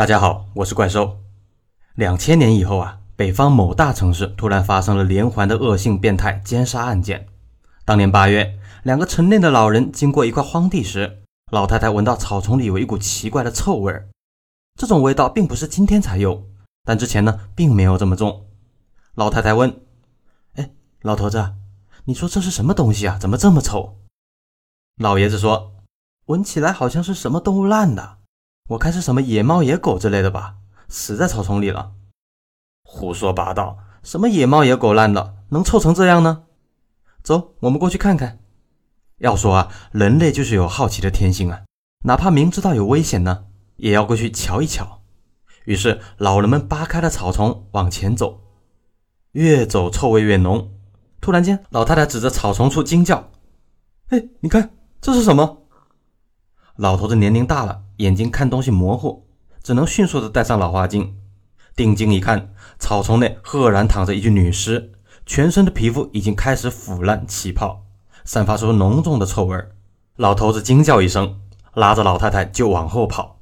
大家好，我是怪兽。两千年以后啊，北方某大城市突然发生了连环的恶性变态奸杀案件。当年八月，两个成年的老人经过一块荒地时，老太太闻到草丛里有一股奇怪的臭味儿。这种味道并不是今天才有，但之前呢，并没有这么重。老太太问：“哎，老头子，你说这是什么东西啊？怎么这么臭？”老爷子说：“闻起来好像是什么动物烂的。”我看是什么野猫野狗之类的吧，死在草丛里了。胡说八道，什么野猫野狗烂了，能臭成这样呢？走，我们过去看看。要说啊，人类就是有好奇的天性啊，哪怕明知道有危险呢，也要过去瞧一瞧。于是老人们扒开了草丛往前走，越走臭味越浓。突然间，老太太指着草丛处惊叫：“哎，你看这是什么？”老头子年龄大了。眼睛看东西模糊，只能迅速的戴上老花镜。定睛一看，草丛内赫然躺着一具女尸，全身的皮肤已经开始腐烂起泡，散发出浓重的臭味。老头子惊叫一声，拉着老太太就往后跑。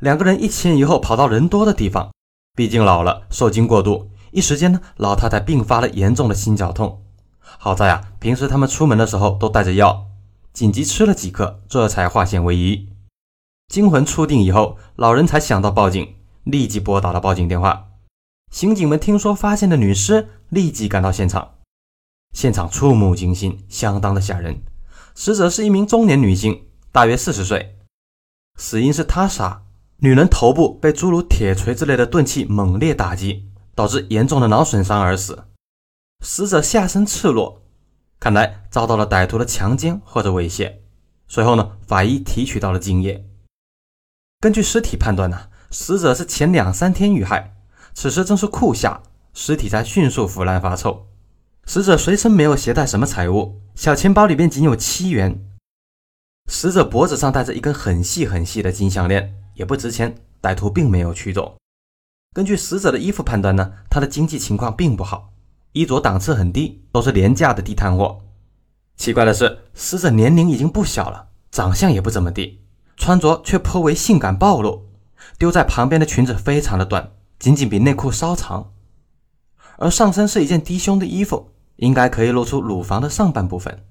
两个人一前一后跑到人多的地方，毕竟老了，受惊过度，一时间呢，老太太并发了严重的心绞痛。好在啊，平时他们出门的时候都带着药，紧急吃了几颗，这才化险为夷。惊魂初定以后，老人才想到报警，立即拨打了报警电话。刑警们听说发现的女尸，立即赶到现场。现场触目惊心，相当的吓人。死者是一名中年女性，大约四十岁，死因是他杀。女人头部被诸如铁锤之类的钝器猛烈打击，导致严重的脑损伤而死。死者下身赤裸，看来遭到了歹徒的强奸或者猥亵。随后呢，法医提取到了精液。根据尸体判断呢，死者是前两三天遇害，此时正是酷夏，尸体在迅速腐烂发臭。死者随身没有携带什么财物，小钱包里面仅有七元。死者脖子上戴着一根很细很细的金项链，也不值钱，歹徒并没有取走。根据死者的衣服判断呢，他的经济情况并不好，衣着档次很低，都是廉价的地摊货。奇怪的是，死者年龄已经不小了，长相也不怎么地。穿着却颇为性感暴露，丢在旁边的裙子非常的短，仅仅比内裤稍长，而上身是一件低胸的衣服，应该可以露出乳房的上半部分。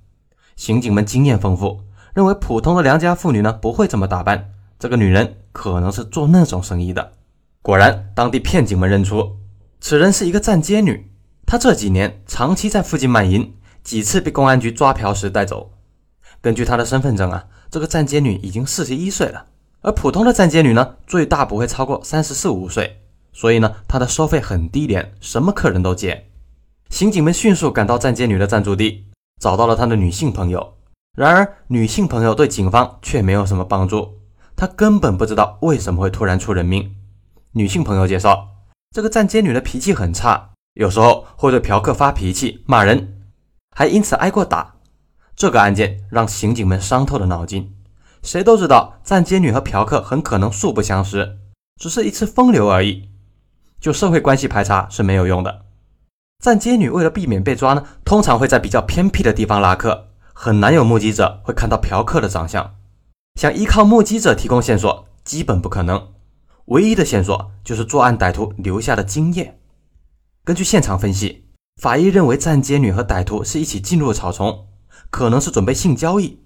刑警们经验丰富，认为普通的良家妇女呢不会这么打扮，这个女人可能是做那种生意的。果然，当地片警们认出此人是一个站街女，他这几年长期在附近卖淫，几次被公安局抓嫖时带走。根据他的身份证啊。这个站街女已经四十一岁了，而普通的站街女呢，最大不会超过三十四五岁，所以呢，她的收费很低廉，什么客人都接。刑警们迅速赶到站街女的暂住地，找到了她的女性朋友。然而，女性朋友对警方却没有什么帮助，她根本不知道为什么会突然出人命。女性朋友介绍，这个站街女的脾气很差，有时候会对嫖客发脾气、骂人，还因此挨过打。这个案件让刑警们伤透了脑筋。谁都知道，站街女和嫖客很可能素不相识，只是一次风流而已。就社会关系排查是没有用的。站街女为了避免被抓呢，通常会在比较偏僻的地方拉客，很难有目击者会看到嫖客的长相。想依靠目击者提供线索，基本不可能。唯一的线索就是作案歹徒留下的精液。根据现场分析，法医认为站街女和歹徒是一起进入草丛。可能是准备性交易。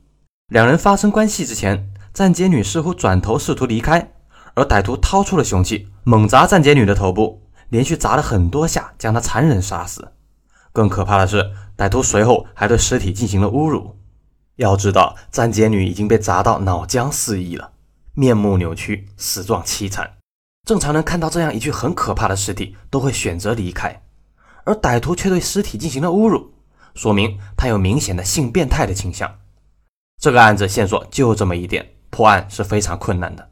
两人发生关系之前，站街女似乎转头试图离开，而歹徒掏出了凶器，猛砸站街女的头部，连续砸了很多下，将她残忍杀死。更可怕的是，歹徒随后还对尸体进行了侮辱。要知道，站街女已经被砸到脑浆四溢了，面目扭曲，死状凄惨。正常人看到这样一具很可怕的尸体，都会选择离开，而歹徒却对尸体进行了侮辱。说明他有明显的性变态的倾向。这个案子线索就这么一点，破案是非常困难的。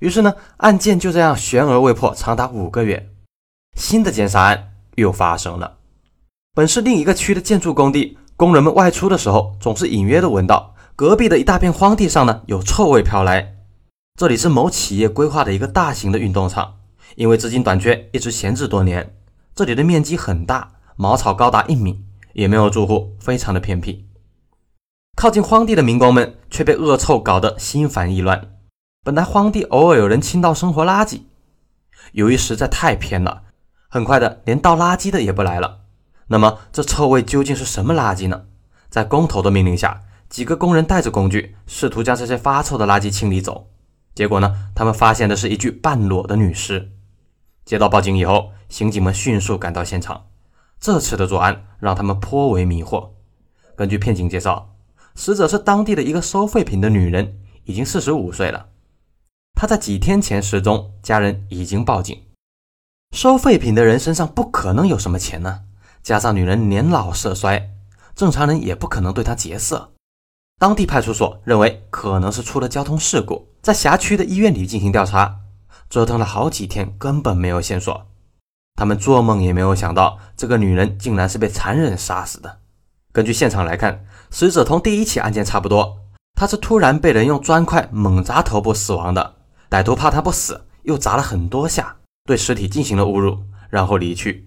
于是呢，案件就这样悬而未破，长达五个月。新的奸杀案又发生了。本市另一个区的建筑工地，工人们外出的时候，总是隐约的闻到隔壁的一大片荒地上呢有臭味飘来。这里是某企业规划的一个大型的运动场，因为资金短缺，一直闲置多年。这里的面积很大，茅草高达一米。也没有住户，非常的偏僻。靠近荒地的民工们却被恶臭搞得心烦意乱。本来荒地偶尔有人倾倒生活垃圾，由于实在太偏了，很快的连倒垃圾的也不来了。那么这臭味究竟是什么垃圾呢？在工头的命令下，几个工人带着工具，试图将这些发臭的垃圾清理走。结果呢，他们发现的是一具半裸的女尸。接到报警以后，刑警们迅速赶到现场。这次的作案让他们颇为迷惑。根据片警介绍，死者是当地的一个收废品的女人，已经四十五岁了。她在几天前失踪，家人已经报警。收废品的人身上不可能有什么钱呢，加上女人年老色衰，正常人也不可能对她劫色。当地派出所认为可能是出了交通事故，在辖区的医院里进行调查，折腾了好几天，根本没有线索。他们做梦也没有想到，这个女人竟然是被残忍杀死的。根据现场来看，死者同第一起案件差不多，她是突然被人用砖块猛砸头部死亡的。歹徒怕她不死，又砸了很多下，对尸体进行了侮辱，然后离去。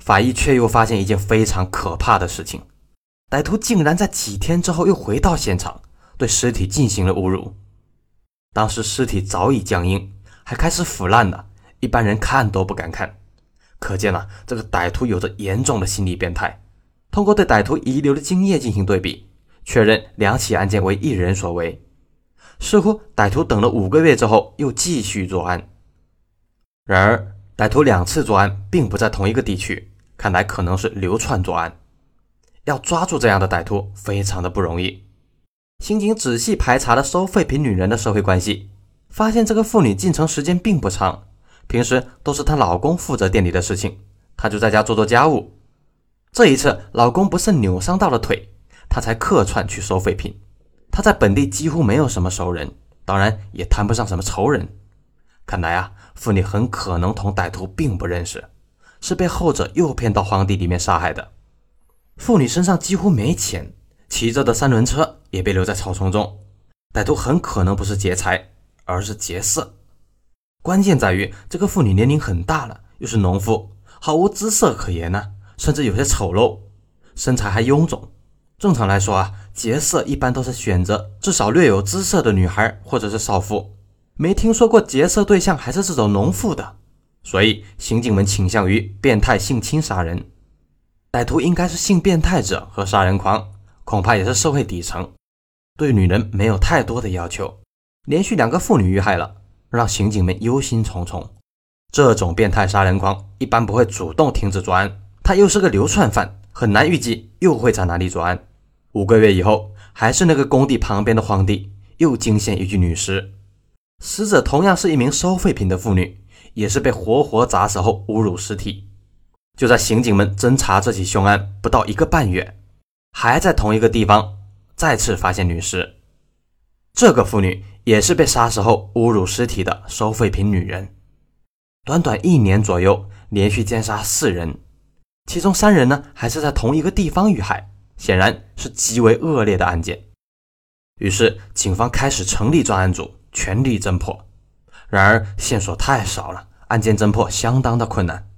法医却又发现一件非常可怕的事情：歹徒竟然在几天之后又回到现场，对尸体进行了侮辱。当时尸体早已僵硬，还开始腐烂了，一般人看都不敢看。可见啊，这个歹徒有着严重的心理变态。通过对歹徒遗留的精液进行对比，确认两起案件为一人所为。似乎歹徒等了五个月之后又继续作案。然而，歹徒两次作案并不在同一个地区，看来可能是流窜作案。要抓住这样的歹徒非常的不容易。刑警仔细排查了收废品女人的社会关系，发现这个妇女进城时间并不长。平时都是她老公负责店里的事情，她就在家做做家务。这一次，老公不慎扭伤到了腿，她才客串去收废品。她在本地几乎没有什么熟人，当然也谈不上什么仇人。看来啊，妇女很可能同歹徒并不认识，是被后者诱骗到荒地里面杀害的。妇女身上几乎没钱，骑着的三轮车也被留在草丛中。歹徒很可能不是劫财，而是劫色。关键在于这个妇女年龄很大了，又是农妇，毫无姿色可言呢，甚至有些丑陋，身材还臃肿。正常来说啊，劫色一般都是选择至少略有姿色的女孩或者是少妇，没听说过劫色对象还是这种农妇的，所以刑警们倾向于变态性侵杀人。歹徒应该是性变态者和杀人狂，恐怕也是社会底层，对女人没有太多的要求，连续两个妇女遇害了。让刑警们忧心忡忡。这种变态杀人狂一般不会主动停止作案，他又是个流窜犯，很难预计又会在哪里作案。五个月以后，还是那个工地旁边的荒地，又惊现一具女尸。死者同样是一名收废品的妇女，也是被活活砸死后侮辱尸体。就在刑警们侦查这起凶案不到一个半月，还在同一个地方再次发现女尸。这个妇女。也是被杀死后侮辱尸体的收废品女人，短短一年左右，连续奸杀四人，其中三人呢还是在同一个地方遇害，显然是极为恶劣的案件。于是，警方开始成立专案组，全力侦破。然而，线索太少了，案件侦破相当的困难。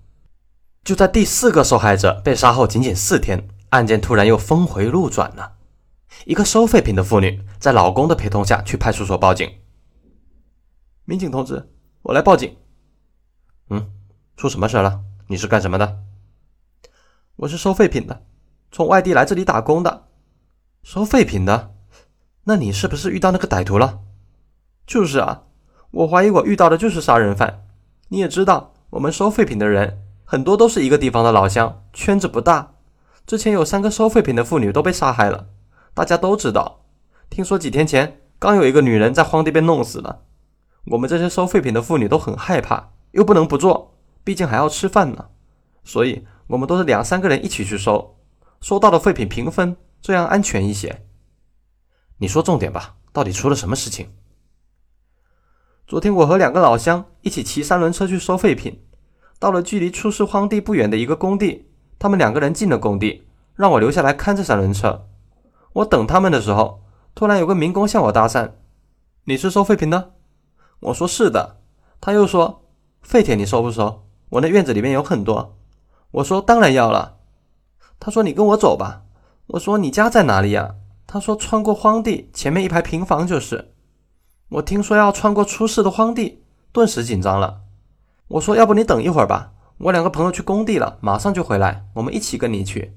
就在第四个受害者被杀后仅仅四天，案件突然又峰回路转了。一个收废品的妇女在老公的陪同下去派出所报警。民警同志，我来报警。嗯，出什么事了？你是干什么的？我是收废品的，从外地来这里打工的。收废品的？那你是不是遇到那个歹徒了？就是啊，我怀疑我遇到的就是杀人犯。你也知道，我们收废品的人很多都是一个地方的老乡，圈子不大。之前有三个收废品的妇女都被杀害了。大家都知道，听说几天前刚有一个女人在荒地被弄死了。我们这些收废品的妇女都很害怕，又不能不做，毕竟还要吃饭呢。所以，我们都是两三个人一起去收，收到的废品平分，这样安全一些。你说重点吧，到底出了什么事情？昨天我和两个老乡一起骑三轮车去收废品，到了距离出事荒地不远的一个工地，他们两个人进了工地，让我留下来看着三轮车。我等他们的时候，突然有个民工向我搭讪：“你是收废品的？”我说：“是的。”他又说：“废铁你收不收？我那院子里面有很多。”我说：“当然要了。”他说：“你跟我走吧。”我说：“你家在哪里呀？”他说：“穿过荒地，前面一排平房就是。”我听说要穿过出事的荒地，顿时紧张了。我说：“要不你等一会儿吧，我两个朋友去工地了，马上就回来，我们一起跟你去。”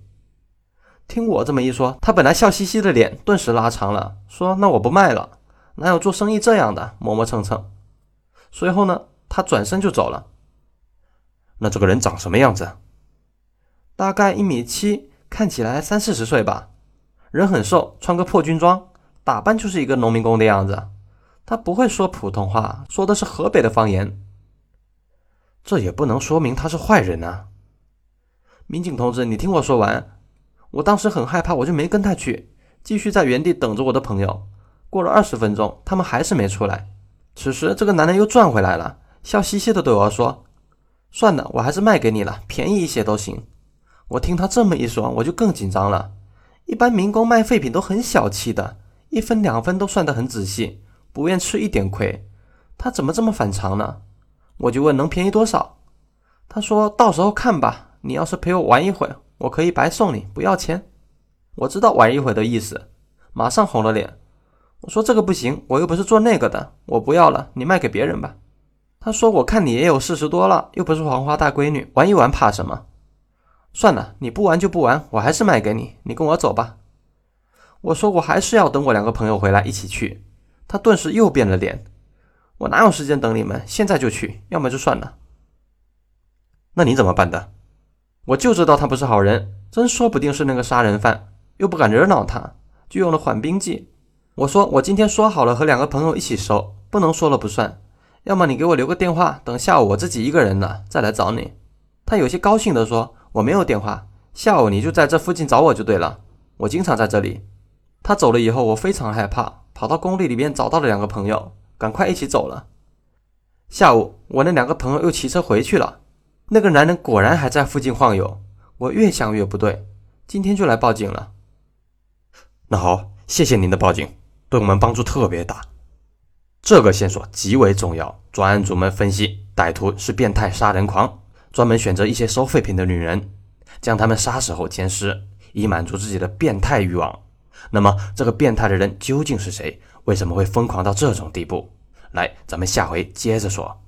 听我这么一说，他本来笑嘻嘻的脸顿时拉长了，说：“那我不卖了，哪有做生意这样的？磨磨蹭蹭。”随后呢，他转身就走了。那这个人长什么样子？大概一米七，看起来三四十岁吧，人很瘦，穿个破军装，打扮就是一个农民工的样子。他不会说普通话，说的是河北的方言。这也不能说明他是坏人啊。民警同志，你听我说完。我当时很害怕，我就没跟他去，继续在原地等着我的朋友。过了二十分钟，他们还是没出来。此时，这个男人又转回来了，笑嘻嘻的对我说：“算了，我还是卖给你了，便宜一些都行。”我听他这么一说，我就更紧张了。一般民工卖废品都很小气的，一分两分都算得很仔细，不愿吃一点亏。他怎么这么反常呢？我就问能便宜多少？他说到时候看吧。你要是陪我玩一会。我可以白送你，不要钱。我知道玩一会的意思，马上红了脸。我说这个不行，我又不是做那个的，我不要了，你卖给别人吧。他说我看你也有四十多了，又不是黄花大闺女，玩一玩怕什么？算了，你不玩就不玩，我还是卖给你，你跟我走吧。我说我还是要等我两个朋友回来一起去。他顿时又变了脸，我哪有时间等你们？现在就去，要么就算了。那你怎么办的？我就知道他不是好人，真说不定是那个杀人犯，又不敢惹恼他，就用了缓兵计。我说我今天说好了和两个朋友一起收，不能说了不算。要么你给我留个电话，等下午我自己一个人了再来找你。他有些高兴地说：“我没有电话，下午你就在这附近找我就对了，我经常在这里。”他走了以后，我非常害怕，跑到工地里面找到了两个朋友，赶快一起走了。下午我那两个朋友又骑车回去了。那个男人果然还在附近晃悠，我越想越不对，今天就来报警了。那好，谢谢您的报警，对我们帮助特别大。这个线索极为重要。专案组们分析，歹徒是变态杀人狂，专门选择一些收废品的女人，将他们杀死后奸尸，以满足自己的变态欲望。那么，这个变态的人究竟是谁？为什么会疯狂到这种地步？来，咱们下回接着说。